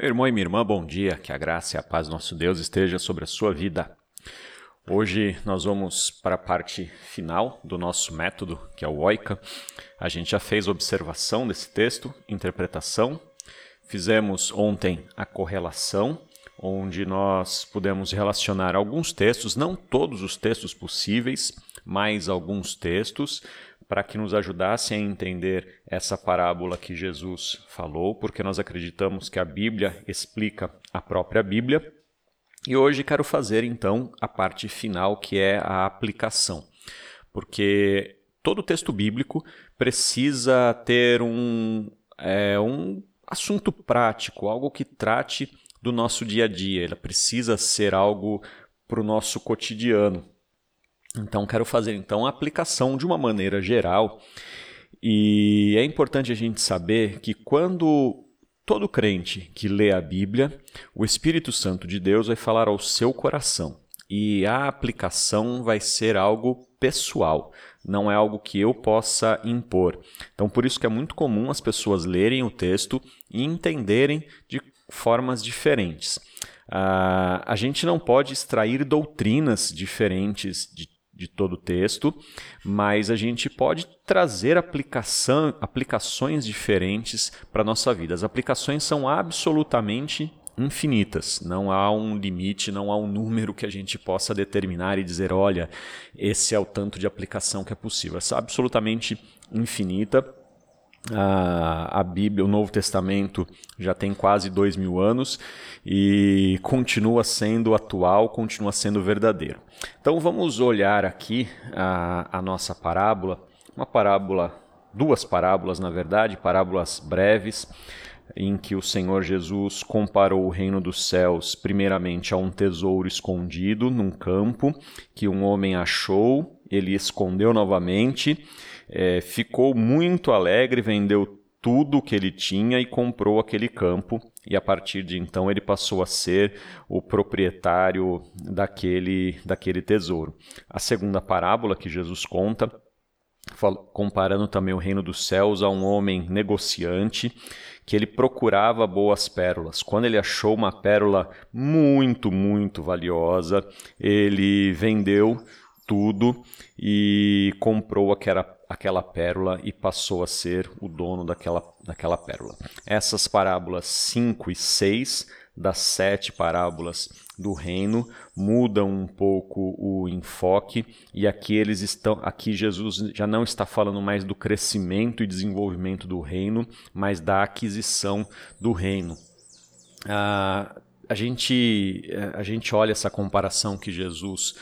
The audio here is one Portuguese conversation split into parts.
Meu irmão e minha irmã, bom dia. Que a graça e a paz do nosso Deus esteja sobre a sua vida. Hoje nós vamos para a parte final do nosso método, que é o OICA. A gente já fez observação desse texto, interpretação. Fizemos ontem a correlação, onde nós pudemos relacionar alguns textos, não todos os textos possíveis, mas alguns textos, para que nos ajudassem a entender essa parábola que Jesus falou, porque nós acreditamos que a Bíblia explica a própria Bíblia. E hoje quero fazer então a parte final, que é a aplicação. Porque todo texto bíblico precisa ter um, é, um assunto prático, algo que trate do nosso dia a dia. Ele precisa ser algo para o nosso cotidiano. Então, quero fazer então a aplicação de uma maneira geral. E é importante a gente saber que quando todo crente que lê a Bíblia, o Espírito Santo de Deus vai falar ao seu coração. E a aplicação vai ser algo pessoal, não é algo que eu possa impor. Então, por isso que é muito comum as pessoas lerem o texto e entenderem de formas diferentes. Uh, a gente não pode extrair doutrinas diferentes de de todo o texto, mas a gente pode trazer aplicação, aplicações diferentes para a nossa vida. As aplicações são absolutamente infinitas, não há um limite, não há um número que a gente possa determinar e dizer, olha, esse é o tanto de aplicação que é possível. É absolutamente infinita a, a Bíblia, o Novo Testamento, já tem quase dois mil anos e continua sendo atual, continua sendo verdadeiro. Então vamos olhar aqui a, a nossa parábola, uma parábola, duas parábolas na verdade, parábolas breves, em que o Senhor Jesus comparou o reino dos céus, primeiramente, a um tesouro escondido num campo que um homem achou, ele escondeu novamente é, ficou muito alegre, vendeu tudo o que ele tinha e comprou aquele campo. E a partir de então ele passou a ser o proprietário daquele, daquele tesouro. A segunda parábola que Jesus conta, comparando também o reino dos céus a um homem negociante que ele procurava boas pérolas. Quando ele achou uma pérola muito, muito valiosa, ele vendeu tudo e comprou aquela aquela pérola e passou a ser o dono daquela, daquela pérola. Essas parábolas 5 e 6 das sete parábolas do reino mudam um pouco o enfoque e aqui eles estão aqui Jesus já não está falando mais do crescimento e desenvolvimento do reino, mas da aquisição do reino. Ah, a gente a gente olha essa comparação que Jesus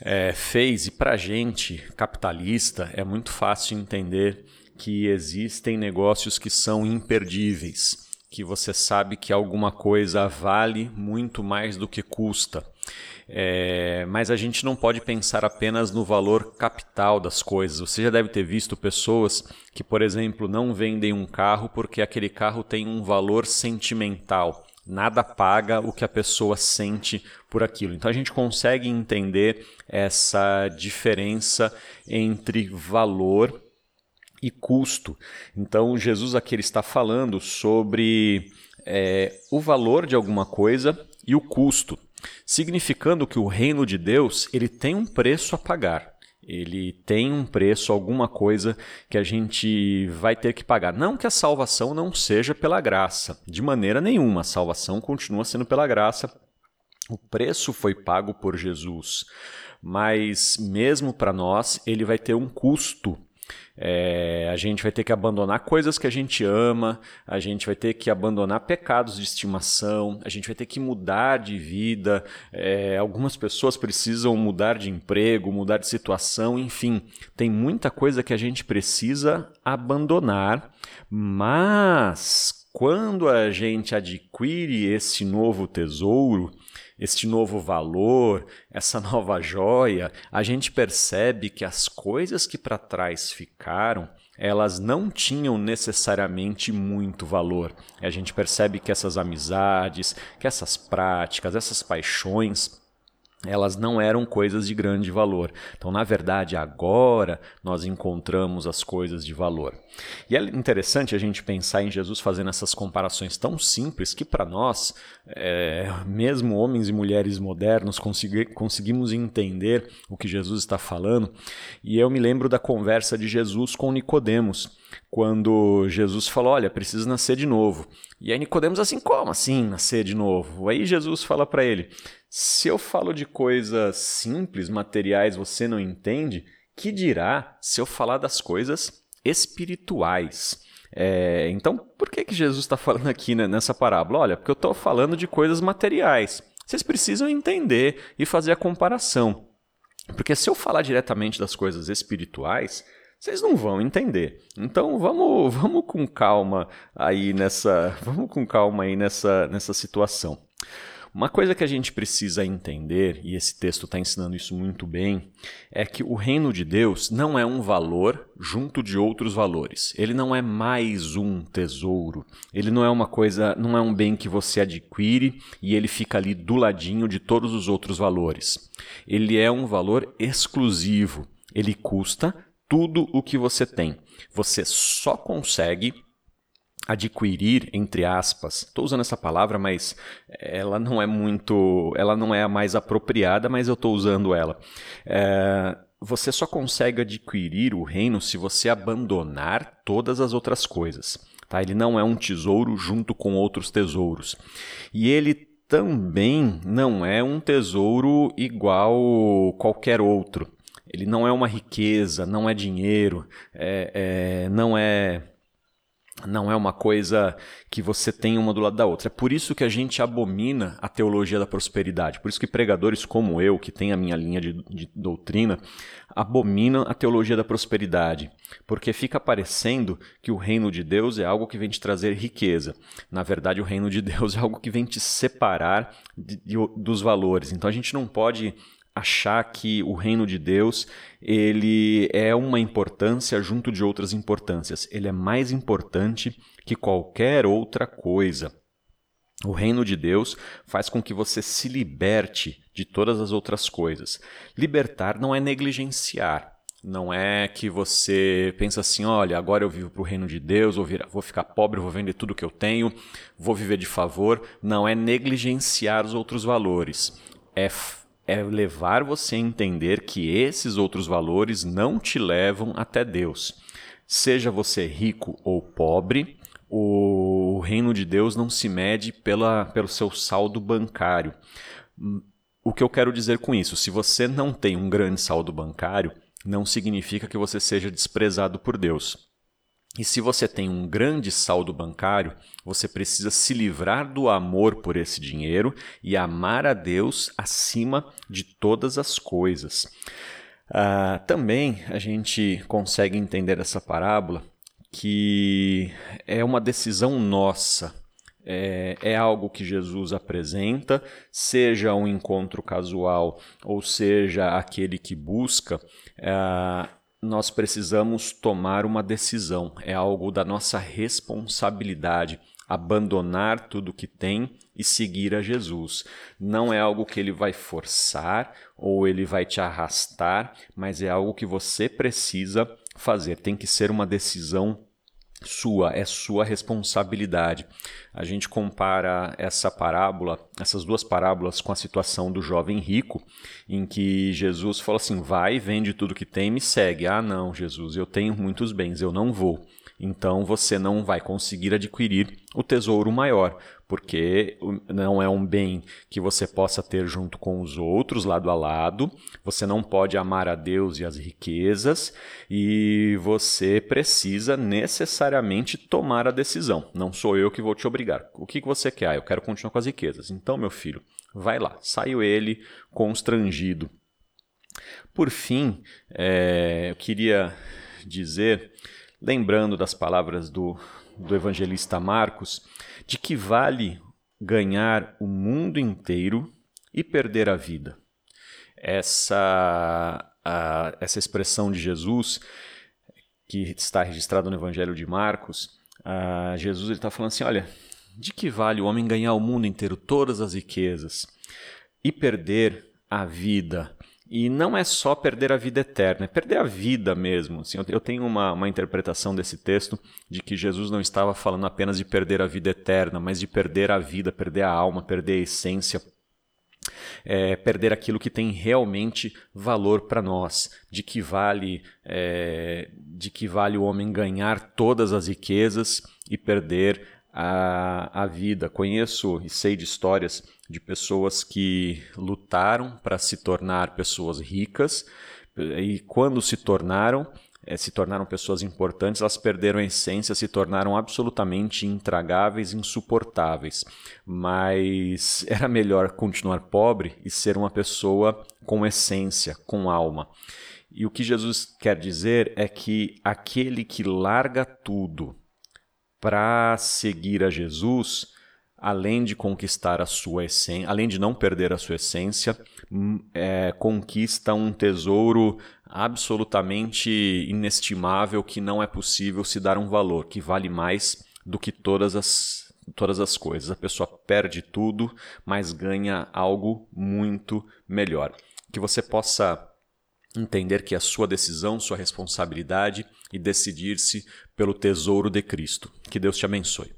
é, fez, e para a gente capitalista é muito fácil entender que existem negócios que são imperdíveis, que você sabe que alguma coisa vale muito mais do que custa. É, mas a gente não pode pensar apenas no valor capital das coisas. Você já deve ter visto pessoas que, por exemplo, não vendem um carro porque aquele carro tem um valor sentimental nada paga o que a pessoa sente por aquilo. Então a gente consegue entender essa diferença entre valor e custo. Então Jesus aqui ele está falando sobre é, o valor de alguma coisa e o custo, significando que o reino de Deus ele tem um preço a pagar ele tem um preço, alguma coisa que a gente vai ter que pagar. Não que a salvação não seja pela graça, de maneira nenhuma, a salvação continua sendo pela graça. O preço foi pago por Jesus, mas mesmo para nós, ele vai ter um custo é, a gente vai ter que abandonar coisas que a gente ama, a gente vai ter que abandonar pecados de estimação, a gente vai ter que mudar de vida. É, algumas pessoas precisam mudar de emprego, mudar de situação, enfim, tem muita coisa que a gente precisa abandonar, mas quando a gente adquire esse novo tesouro, este novo valor, essa nova joia, a gente percebe que as coisas que para trás ficaram, elas não tinham necessariamente muito valor. A gente percebe que essas amizades, que essas práticas, essas paixões, elas não eram coisas de grande valor. Então, na verdade, agora nós encontramos as coisas de valor. E é interessante a gente pensar em Jesus fazendo essas comparações tão simples que, para nós, é, mesmo homens e mulheres modernos, consegui, conseguimos entender o que Jesus está falando. E eu me lembro da conversa de Jesus com Nicodemos, quando Jesus falou: Olha, precisa nascer de novo. E aí Nicodemos assim, como assim nascer de novo? Aí Jesus fala para ele: se eu falo de coisas simples, materiais, você não entende, que dirá se eu falar das coisas espirituais? É, então, por que, que Jesus está falando aqui né, nessa parábola? Olha, porque eu estou falando de coisas materiais. Vocês precisam entender e fazer a comparação. Porque se eu falar diretamente das coisas espirituais, vocês não vão entender. Então vamos, vamos com calma aí nessa, vamos com calma aí nessa, nessa situação. Uma coisa que a gente precisa entender, e esse texto está ensinando isso muito bem, é que o reino de Deus não é um valor junto de outros valores. Ele não é mais um tesouro. Ele não é uma coisa, não é um bem que você adquire e ele fica ali do ladinho de todos os outros valores. Ele é um valor exclusivo. Ele custa tudo o que você tem. Você só consegue adquirir, entre aspas, estou usando essa palavra, mas ela não é muito, ela não é a mais apropriada, mas eu estou usando ela. É, você só consegue adquirir o reino se você abandonar todas as outras coisas. Tá? Ele não é um tesouro junto com outros tesouros. E ele também não é um tesouro igual qualquer outro. Ele não é uma riqueza, não é dinheiro, é, é, não é não é uma coisa que você tem uma do lado da outra. É por isso que a gente abomina a teologia da prosperidade. Por isso que pregadores como eu, que tem a minha linha de, de doutrina, abominam a teologia da prosperidade. Porque fica parecendo que o reino de Deus é algo que vem te trazer riqueza. Na verdade, o reino de Deus é algo que vem te separar de, de, dos valores. Então a gente não pode achar que o reino de Deus ele é uma importância junto de outras importâncias. Ele é mais importante que qualquer outra coisa. O reino de Deus faz com que você se liberte de todas as outras coisas. Libertar não é negligenciar. Não é que você pensa assim, olha, agora eu vivo para o reino de Deus, vou, vir, vou ficar pobre, vou vender tudo que eu tenho, vou viver de favor. Não é negligenciar os outros valores. É é levar você a entender que esses outros valores não te levam até Deus. Seja você rico ou pobre, o reino de Deus não se mede pela, pelo seu saldo bancário. O que eu quero dizer com isso? Se você não tem um grande saldo bancário, não significa que você seja desprezado por Deus. E se você tem um grande saldo bancário, você precisa se livrar do amor por esse dinheiro e amar a Deus acima de todas as coisas. Uh, também a gente consegue entender essa parábola que é uma decisão nossa. É, é, algo que Jesus apresenta, seja um encontro casual ou seja aquele que busca, uh, nós precisamos tomar uma decisão, é algo da nossa responsabilidade abandonar tudo que tem e seguir a Jesus. Não é algo que ele vai forçar ou ele vai te arrastar, mas é algo que você precisa fazer. Tem que ser uma decisão sua, é sua responsabilidade. A gente compara essa parábola, essas duas parábolas com a situação do jovem rico, em que Jesus falou assim: "Vai, vende tudo que tem, me segue". Ah, não, Jesus, eu tenho muitos bens, eu não vou então você não vai conseguir adquirir o tesouro maior, porque não é um bem que você possa ter junto com os outros, lado a lado. Você não pode amar a Deus e as riquezas, e você precisa necessariamente tomar a decisão. Não sou eu que vou te obrigar. O que você quer? Ah, eu quero continuar com as riquezas. Então, meu filho, vai lá. Saiu ele constrangido. Por fim, é, eu queria dizer lembrando das palavras do, do evangelista Marcos, de que vale ganhar o mundo inteiro e perder a vida. Essa, a, essa expressão de Jesus, que está registrada no Evangelho de Marcos, a, Jesus está falando assim: olha, de que vale o homem ganhar o mundo inteiro, todas as riquezas, e perder a vida. E não é só perder a vida eterna, é perder a vida mesmo. Assim, eu tenho uma, uma interpretação desse texto de que Jesus não estava falando apenas de perder a vida eterna, mas de perder a vida, perder a alma, perder a essência, é, perder aquilo que tem realmente valor para nós, de que vale é, de que vale o homem ganhar todas as riquezas e perder a, a vida. Conheço e sei de histórias de pessoas que lutaram para se tornar pessoas ricas e quando se tornaram é, se tornaram pessoas importantes, elas perderam a essência, se tornaram absolutamente intragáveis, insuportáveis. Mas era melhor continuar pobre e ser uma pessoa com essência, com alma. E o que Jesus quer dizer é que aquele que larga tudo para seguir a Jesus, além de conquistar a sua essência, além de não perder a sua essência, hum, é, conquista um tesouro absolutamente inestimável que não é possível se dar um valor, que vale mais do que todas as, todas as coisas. A pessoa perde tudo, mas ganha algo muito melhor. Que você possa entender que a sua decisão, sua responsabilidade e decidir-se pelo tesouro de Cristo. Que Deus te abençoe.